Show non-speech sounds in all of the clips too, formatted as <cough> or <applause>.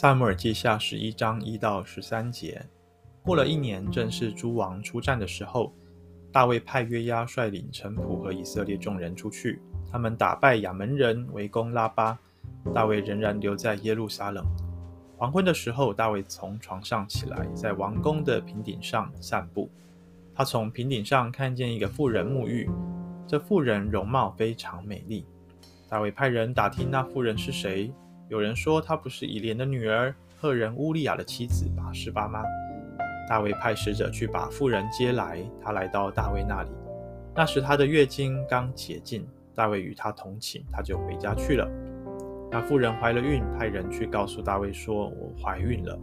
撒母耳记下十一章一到十三节，过了一年，正是诸王出战的时候，大卫派约押率领臣仆和以色列众人出去，他们打败亚扪人，围攻拉巴。大卫仍然留在耶路撒冷。黄昏的时候，大卫从床上起来，在王宫的平顶上散步。他从平顶上看见一个妇人沐浴，这妇人容貌非常美丽。大卫派人打听那妇人是谁。有人说她不是以莲的女儿赫人乌利亚的妻子拔示巴吗？大卫派使者去把妇人接来。她来到大卫那里，那时她的月经刚解禁。大卫与她同寝，她就回家去了。那妇人怀了孕，派人去告诉大卫说：“我怀孕了。”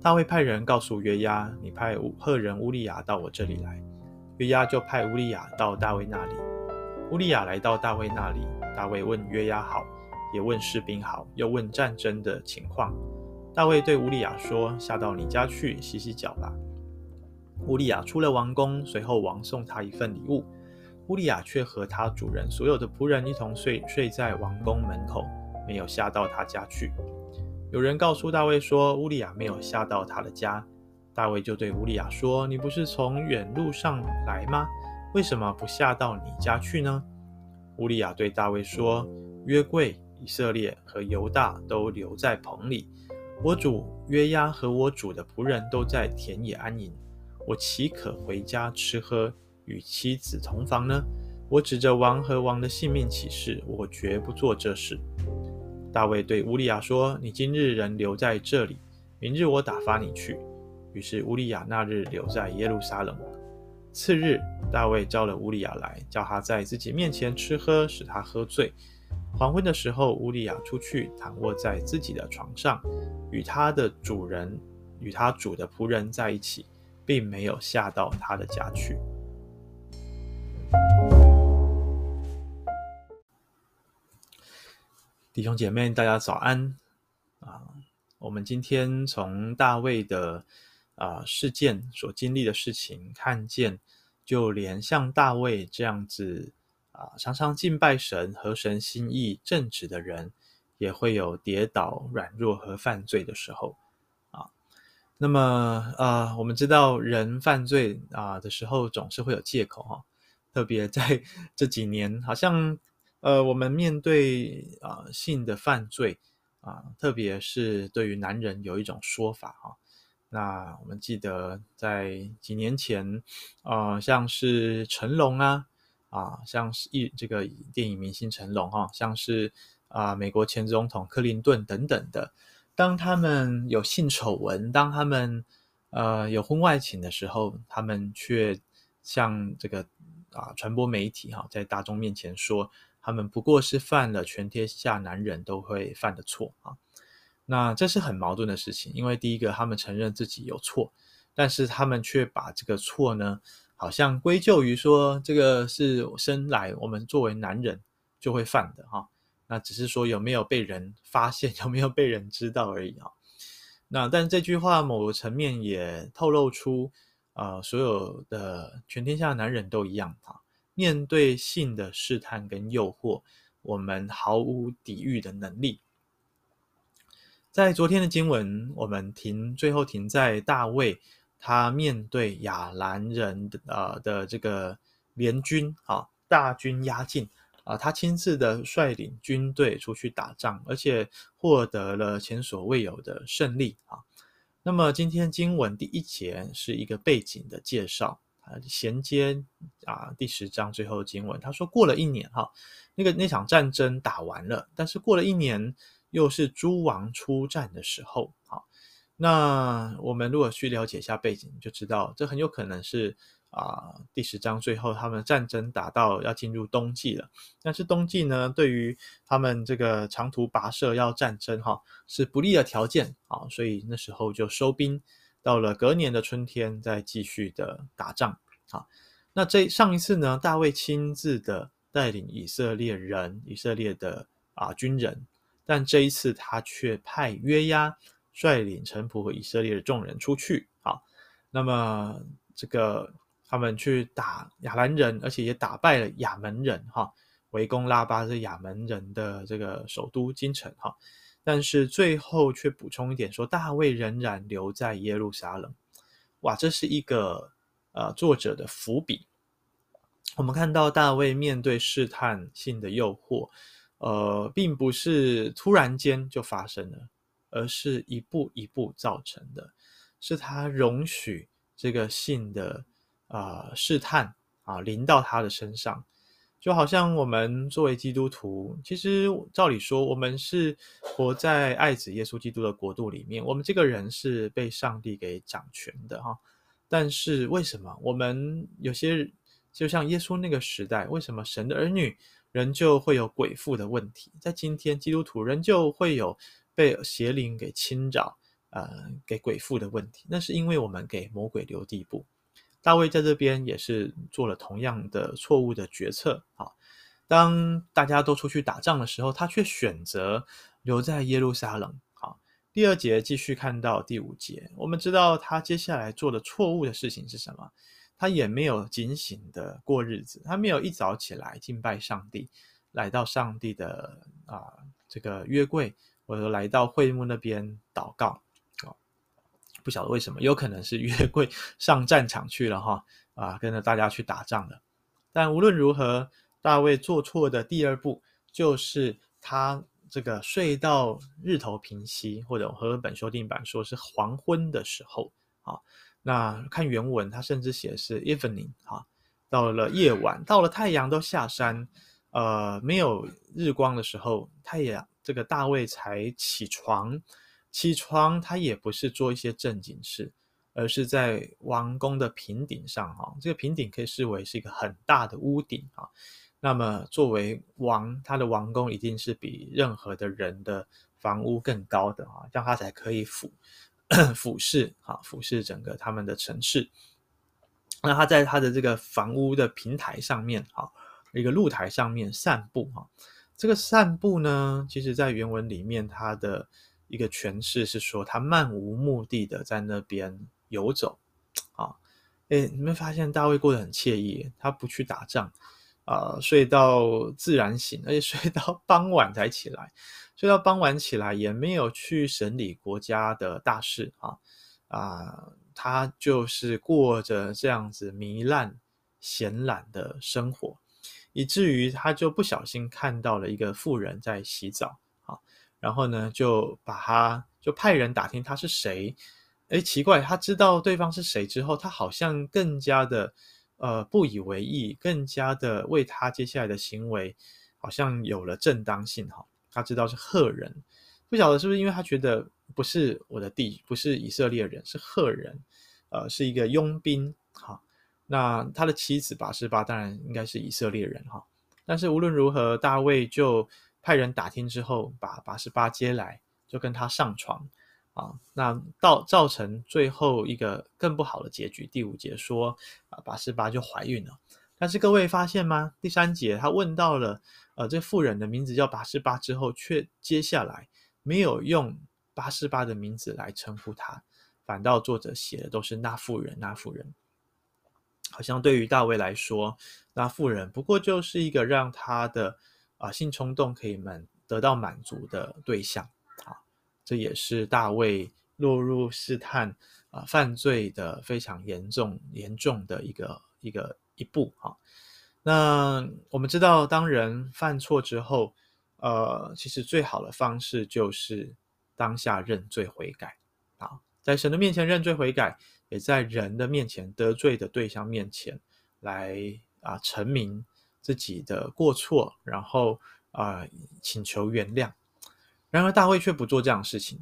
大卫派人告诉约押：“你派赫人乌利亚到我这里来。”约押就派乌利亚到大卫那里。乌利亚来到大卫那里，大卫问约押好。也问士兵好，又问战争的情况。大卫对乌利亚说：“下到你家去洗洗脚吧。”乌利亚出了王宫，随后王送他一份礼物。乌利亚却和他主人所有的仆人一同睡，睡在王宫门口，没有下到他家去。有人告诉大卫说：“乌利亚没有下到他的家。”大卫就对乌利亚说：“你不是从远路上来吗？为什么不下到你家去呢？”乌利亚对大卫说：“约柜。”以色列和犹大都留在棚里，我主约押和我主的仆人都在田野安营。我岂可回家吃喝，与妻子同房呢？我指着王和王的性命起誓，我绝不做这事。大卫对乌利亚说：“你今日仍留在这里，明日我打发你去。”于是乌利亚那日留在耶路撒冷。次日，大卫召了乌利亚来，叫他在自己面前吃喝，使他喝醉。黄昏的时候，乌利亚出去躺卧在自己的床上，与他的主人与他主的仆人在一起，并没有下到他的家去。弟兄姐妹，大家早安啊！我们今天从大卫的啊事件所经历的事情，看见就连像大卫这样子。啊，常常敬拜神、合神心意、正直的人，也会有跌倒、软弱和犯罪的时候啊。那么，啊，我们知道人犯罪啊的时候，总是会有借口哈。特别在 <laughs> 这几年，好像呃，我们面对啊性的犯罪啊，特别是对于男人有一种说法哈。那我们记得在几年前，啊，像是成龙啊。啊，像是一这个电影明星成龙哈，像是啊美国前总统克林顿等等的，当他们有性丑闻，当他们呃有婚外情的时候，他们却向这个啊传播媒体哈，在大众面前说，他们不过是犯了全天下男人都会犯的错啊。那这是很矛盾的事情，因为第一个，他们承认自己有错，但是他们却把这个错呢。好像归咎于说，这个是生来我们作为男人就会犯的哈，那只是说有没有被人发现，<laughs> 有没有被人知道而已哈。那但这句话某个层面也透露出，呃，所有的全天下的男人都一样哈，面对性的试探跟诱惑，我们毫无抵御的能力。在昨天的经文，我们停最后停在大卫。他面对亚兰人的呃的这个联军啊，大军压境啊，他亲自的率领军队出去打仗，而且获得了前所未有的胜利啊。那么今天经文第一节是一个背景的介绍啊，衔接啊第十章最后经文。他说过了一年哈，那个那场战争打完了，但是过了一年又是诸王出战的时候啊。那我们如果去了解一下背景，就知道这很有可能是啊、第十章最后他们战争打到要进入冬季了。但是冬季呢，对于他们这个长途跋涉要战争哈是不利的条件啊，所以那时候就收兵，到了隔年的春天再继续的打仗啊。那这上一次呢，大卫亲自的带领以色列人、以色列的啊军人，但这一次他却派约押。率领臣仆和以色列的众人出去，好，那么这个他们去打亚兰人，而且也打败了亚门人，哈，围攻拉巴是亚门人的这个首都京城，哈。但是最后却补充一点说，大卫仍然留在耶路撒冷。哇，这是一个呃作者的伏笔。我们看到大卫面对试探性的诱惑，呃，并不是突然间就发生了，而是一步一步造成的，是他容许这个性的啊、试探啊临到他的身上。就好像我们作为基督徒，其实照理说，我们是活在爱子耶稣基督的国度里面。我们这个人是被上帝给掌权的哈。但是为什么我们有些就像耶稣那个时代，为什么神的儿女仍旧会有鬼附的问题？在今天，基督徒仍旧会有被邪灵给侵扰、呃，给鬼附的问题。那是因为我们给魔鬼留地步。大卫在这边也是做了同样的错误的决策啊！当大家都出去打仗的时候，他却选择留在耶路撒冷。好，第二节继续看到第五节，我们知道他接下来做的错误的事情是什么？他也没有警醒的过日子，他没有一早起来敬拜上帝，来到上帝的啊这个约柜，或者来到会幕那边祷告啊。不晓得为什么，有可能是约柜上战场去了哈啊，跟着大家去打仗了。但无论如何，大卫做错的第二步就是他这个睡到日头平息，或者和本修订版说是黄昏的时候啊。那看原文，他甚至写的是 evening 哈，到了夜晚，到了太阳都下山，呃，没有日光的时候，太阳这个大卫才起床。起床，他也不是做一些正经事，而是在王宫的平顶上，哈，这个平顶可以视为是一个很大的屋顶啊。那么作为王，他的王宫一定是比任何的人的房屋更高的啊，这样他才可以俯 <clears throat> 俯视啊，俯视整个他们的城市。那他在他的这个房屋的平台上面，哈，一个露台上面散步，哈，这个散步呢，其实在原文里面，它的一个诠释是说，他漫无目的的在那边游走，啊，诶，你们发现大卫过得很惬意，他不去打仗，啊，睡到自然醒，而且睡到 <laughs> 傍晚才起来，睡到傍晚起来也没有去审理国家的大事，啊，啊，他就是过着这样子糜烂闲懒的生活，以至于他就不小心看到了一个妇人在洗澡。啊然后呢，就把他就派人打听他是谁，哎，奇怪，他知道对方是谁之后，他好像更加的呃不以为意，更加的为他接下来的行为好像有了正当性哈。他知道是赫人，不晓得是不是因为他觉得不是我的地，不是以色列人，是赫人，呃，是一个佣兵哈。那他的妻子拔示巴当然应该是以色列人哈，但是无论如何，大卫就。派人打听之后，把拔示巴接来，就跟他上床啊。那到造成最后一个更不好的结局。第五节说啊，拔示巴就怀孕了。但是各位发现吗？第三节他问到了，呃，这妇人的名字叫拔示巴之后，却接下来没有用拔示巴的名字来称呼他，反倒作者写的都是那妇人，那妇人。好像对于大卫来说，那妇人不过就是一个让他的。啊，性冲动可以满得到满足的对象啊，这也是大卫落入试探啊犯罪的非常严重严重的一个一个一步啊。那我们知道，当人犯错之后，呃，其实最好的方式就是当下认罪悔改啊，在神的面前认罪悔改，也在人的面前得罪的对象面前来啊陈明。自己的过错，然后啊、请求原谅。然而大卫却不做这样的事情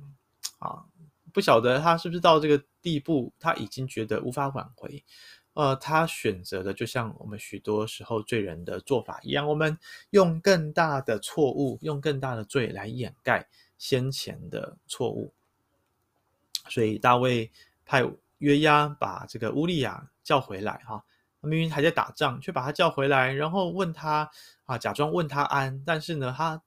啊，不晓得他是不是到这个地步，他已经觉得无法挽回。呃，他选择的就像我们许多时候罪人的做法一样，我们用更大的错误，用更大的罪来掩盖先前的错误。所以大卫派约押把这个乌利亚叫回来，哈。明明还在打仗，却把他叫回来，然后问他啊，假装问他安。但是呢，他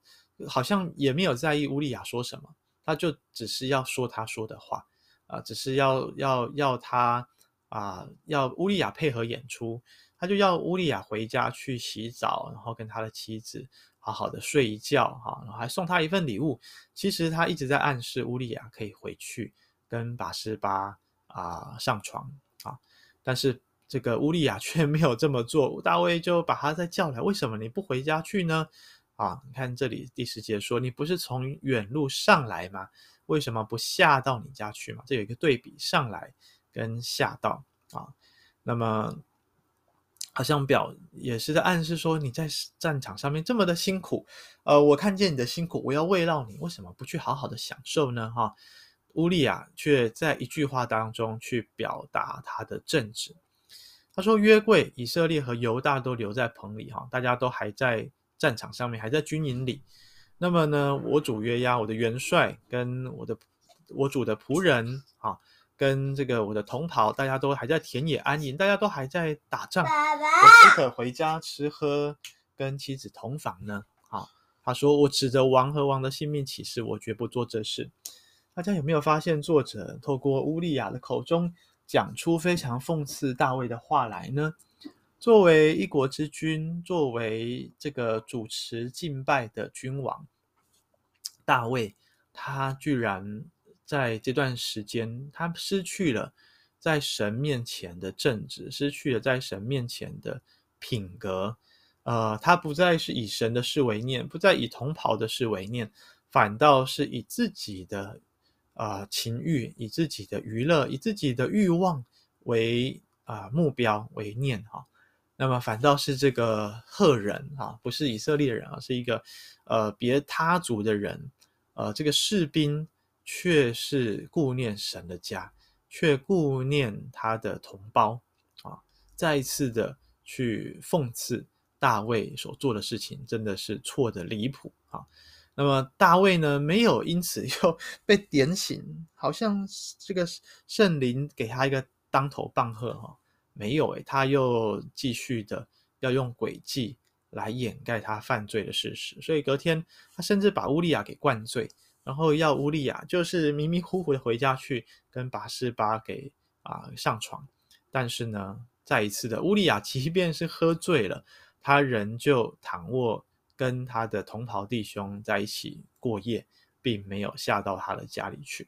好像也没有在意乌利亚说什么，他就只是要说他说的话啊，只是要要要他啊，要乌利亚配合演出。他就要乌利亚回家去洗澡，然后跟他的妻子好好的睡一觉，哈，然后还送他一份礼物。其实他一直在暗示乌利亚可以回去跟拔示巴啊上床啊，但是这个乌利亚却 <laughs> 没有这么做。大卫就把他再叫来，为什么你不回家去呢？啊，你看这里第十节说，你不是从远路上来吗？为什么不下到你家去嘛？这有一个对比，上来跟下到啊。那么好像表也是在暗示说，你在战场上面这么的辛苦，呃，我看见你的辛苦，我要慰劳你，为什么不去好好的享受呢？哈，乌利亚却在一句话当中去表达他的正直。他说：“约柜以色列和犹大都留在棚里，哈，大家都还在战场上面，还在军营里。”那么呢，我主约押，我的元帅跟我的我主的仆人啊，跟这个我的同袍，大家都还在田野安营，大家都还在打仗，爸爸我岂可回家吃喝，跟妻子同房呢？啊，他说：“我指着王和王的性命起誓，我绝不做这事。”大家有没有发现，作者透过乌利亚的口中讲出非常讽刺大卫的话来呢？作为一国之君，作为这个主持敬拜的君王。大卫，他居然在这段时间，他失去了在神面前的正直，失去了在神面前的品格。呃，他不再是以神的事为念，不再以同袍的事为念，反倒是以自己的啊、情欲，以自己的娱乐，以自己的欲望为啊、目标为念哈。那么反倒是这个赫人啊，不是以色列人啊，是一个呃别他族的人，呃，这个士兵却是顾念神的家，却顾念他的同胞啊，再一次的去讽刺大卫所做的事情，真的是错得离谱啊。那么大卫呢，没有因此又 <laughs> 被点醒，好像这个圣灵给他一个当头棒喝哈。没有诶，他又继续的要用诡计来掩盖他犯罪的事实，所以隔天他甚至把乌利亚给灌醉，然后要乌利亚就是迷迷糊糊的回家去跟拔示巴给啊上床，但是呢，再一次的乌利亚即便是喝醉了，他仍旧躺卧跟他的同袍弟兄在一起过夜，并没有下到他的家里去。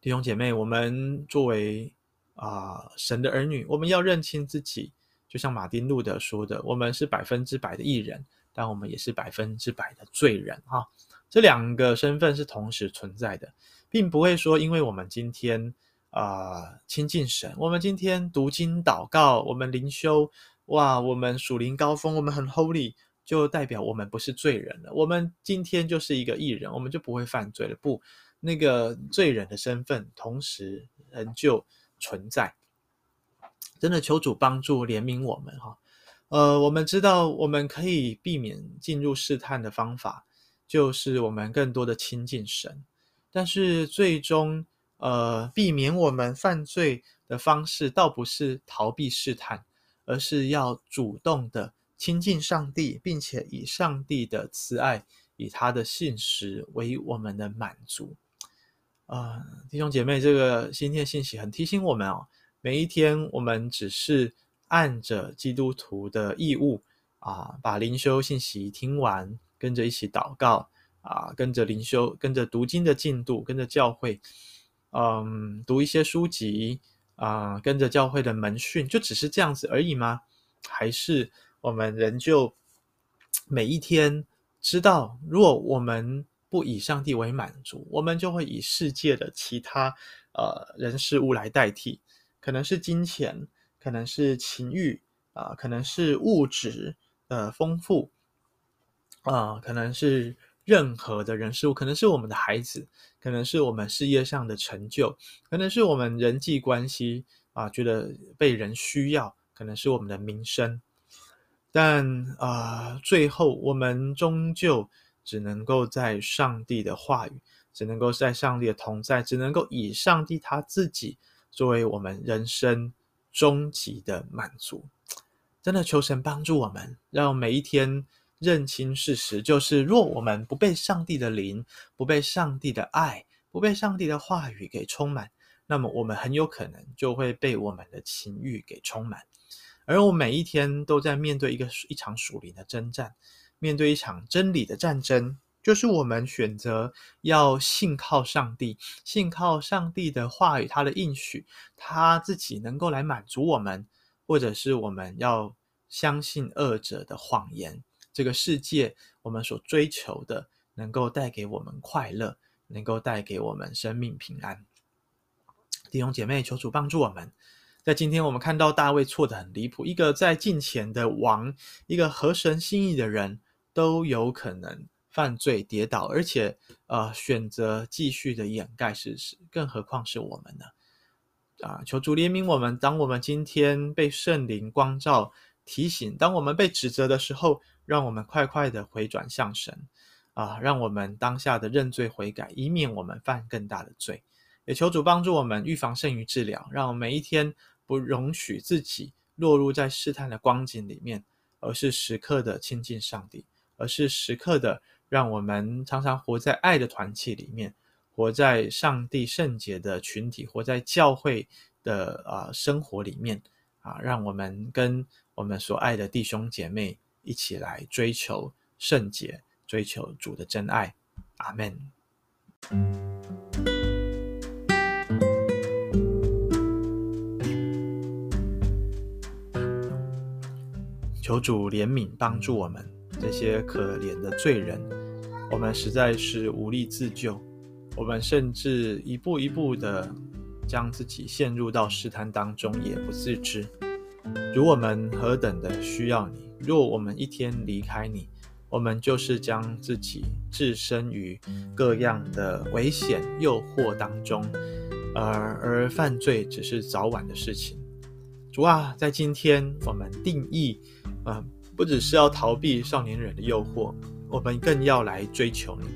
弟兄姐妹，我们作为啊、神的儿女，我们要认清自己，就像马丁路德说的，我们是百分之百的艺人，但我们也是百分之百的罪人哈。这两个身份是同时存在的，并不会说，因为我们今天啊、亲近神，我们今天读经祷告，我们灵修，哇，我们属灵高峰，我们很 holy，就代表我们不是罪人了。我们今天就是一个艺人，我们就不会犯罪了。不，那个罪人的身份同时仍旧存在，真的求主帮助怜悯我们哈。呃，我们知道我们可以避免进入试探的方法，就是我们更多的亲近神。但是最终，呃，避免我们犯罪的方式，倒不是逃避试探，而是要主动的亲近上帝，并且以上帝的慈爱，以他的信实为我们的满足。啊、弟兄姐妹，这个今天信息很提醒我们哦，每一天我们只是按着基督徒的义务啊，把灵修信息听完，跟着一起祷告啊，跟着灵修，跟着读经的进度，跟着教会，嗯，读一些书籍啊，跟着教会的门训，就只是这样子而已吗？还是我们仍旧每一天知道，如果我们不以上帝为满足，我们就会以世界的其他呃人事物来代替，可能是金钱，可能是情欲啊、可能是物质的丰富啊、可能是任何的人事物，可能是我们的孩子，可能是我们事业上的成就，可能是我们人际关系啊、觉得被人需要，可能是我们的名声，但啊、最后我们终究。只能够在上帝的话语，只能够在上帝的同在，只能够以上帝他自己作为我们人生终极的满足。真的求神帮助我们，让每一天认清事实，就是若我们不被上帝的灵、不被上帝的爱、不被上帝的话语给充满，那么我们很有可能就会被我们的情欲给充满。而我每一天都在面对一个一场属灵的征战，面对一场真理的战争，就是我们选择要信靠上帝，信靠上帝的话语，他的应许，他自己能够来满足我们，或者是我们要相信恶者的谎言。这个世界我们所追求的，能够带给我们快乐，能够带给我们生命平安。弟兄姐妹，求主帮助我们。在今天，我们看到大卫错得很离谱，一个在近前的王，一个合神心意的人，都有可能犯罪跌倒，而且呃选择继续的掩盖事实，更何况是我们呢？啊，求主怜悯我们。当我们今天被圣灵光照提醒，当我们被指责的时候，让我们快快的回转向神啊，让我们当下的认罪悔改，以免我们犯更大的罪。也求主帮助我们预防胜于治疗，让我们每一天。不容许自己落入在试探的光景里面，而是时刻的亲近上帝，而是时刻的让我们常常活在爱的团契里面，活在上帝圣洁的群体，活在教会的啊、生活里面啊，让我们跟我们所爱的弟兄姐妹一起来追求圣洁，追求主的真爱。阿门。求主怜悯帮助我们这些可怜的罪人，我们实在是无力自救，我们甚至一步一步的将自己陷入到试探当中，也不自知。如我们何等的需要你，若我们一天离开你，我们就是将自己置身于各样的危险诱惑当中，而而犯罪只是早晚的事情。主啊，在今天我们定义。啊、嗯，不只是要逃避少年人的诱惑，我们更要来追求你。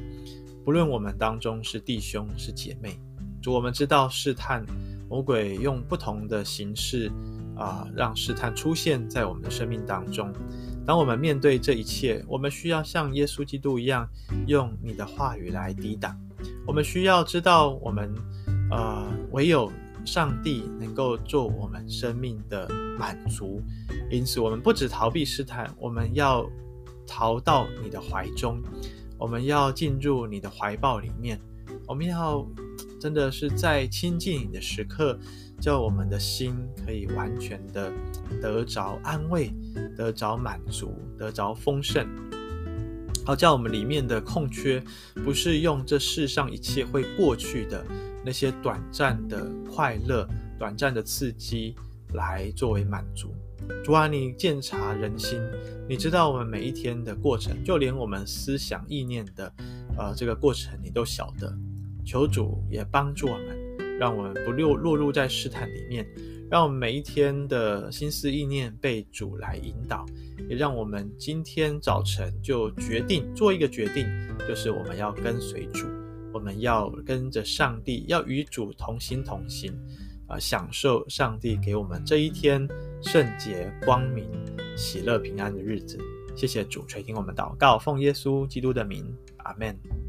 不论我们当中是弟兄是姐妹，主，我们知道试探，魔鬼用不同的形式啊、让试探出现在我们的生命当中。当我们面对这一切，我们需要像耶稣基督一样，用你的话语来抵挡。我们需要知道，我们呃，唯有。上帝能够做我们生命的满足，因此我们不只逃避试探，我们要逃到你的怀中，我们要进入你的怀抱里面，我们要真的是在亲近你的时刻，叫我们的心可以完全的得着安慰，得着满足，得着丰盛，好叫我们里面的空缺，不是用这世上一切会过去的。那些短暂的快乐、短暂的刺激，来作为满足。主啊，你鉴察人心，你知道我们每一天的过程，就连我们思想意念的，呃，这个过程你都晓得。求主也帮助我们，让我们不落落入在试探里面，让我们每一天的心思意念被主来引导，也让我们今天早晨就决定做一个决定，就是我们要跟随主。我们要跟着上帝，要与主同心同行，啊、享受上帝给我们这一天圣洁、光明、喜乐、平安的日子。谢谢主垂听我们祷告，奉耶稣基督的名，阿门。